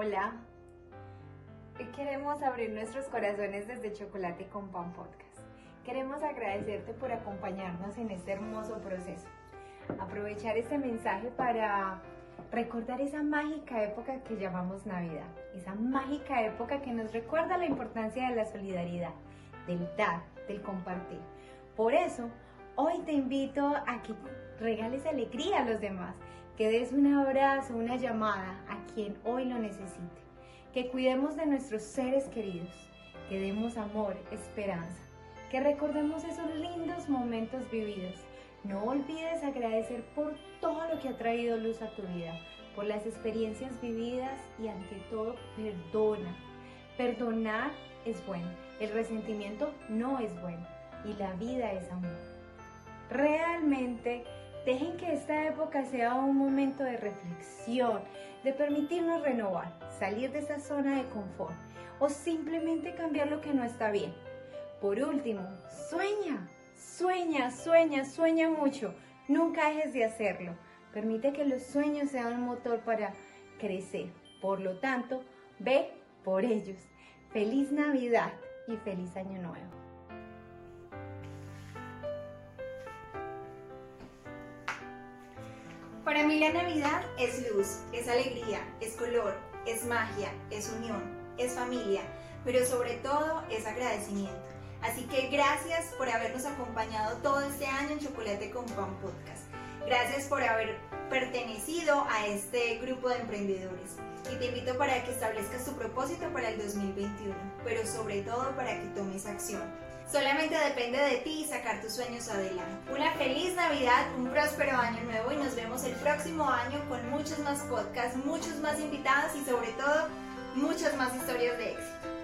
Hola. Queremos abrir nuestros corazones desde Chocolate con Pan Podcast. Queremos agradecerte por acompañarnos en este hermoso proceso. Aprovechar este mensaje para recordar esa mágica época que llamamos Navidad. Esa mágica época que nos recuerda la importancia de la solidaridad, del dar, del compartir. Por eso, hoy te invito a que regales alegría a los demás que des un abrazo, una llamada a quien hoy lo necesite, que cuidemos de nuestros seres queridos, que demos amor, esperanza, que recordemos esos lindos momentos vividos. No olvides agradecer por todo lo que ha traído luz a tu vida, por las experiencias vividas y ante todo perdona. Perdonar es bueno, el resentimiento no es bueno y la vida es amor. Realmente Dejen que esta época sea un momento de reflexión, de permitirnos renovar, salir de esa zona de confort o simplemente cambiar lo que no está bien. Por último, sueña, sueña, sueña, sueña mucho. Nunca dejes de hacerlo. Permite que los sueños sean un motor para crecer. Por lo tanto, ve por ellos. Feliz Navidad y feliz Año Nuevo. Para mí la Navidad es luz, es alegría, es color, es magia, es unión, es familia, pero sobre todo es agradecimiento. Así que gracias por habernos acompañado todo este año en Chocolate con Pan Podcast. Gracias por haber pertenecido a este grupo de emprendedores. Y te invito para que establezcas tu propósito para el 2021, pero sobre todo para que tomes acción. Solamente depende de ti sacar tus sueños adelante. Una feliz Navidad, un próspero año nuevo y nos vemos el próximo año con muchos más podcasts, muchos más invitados y sobre todo muchas más historias de éxito.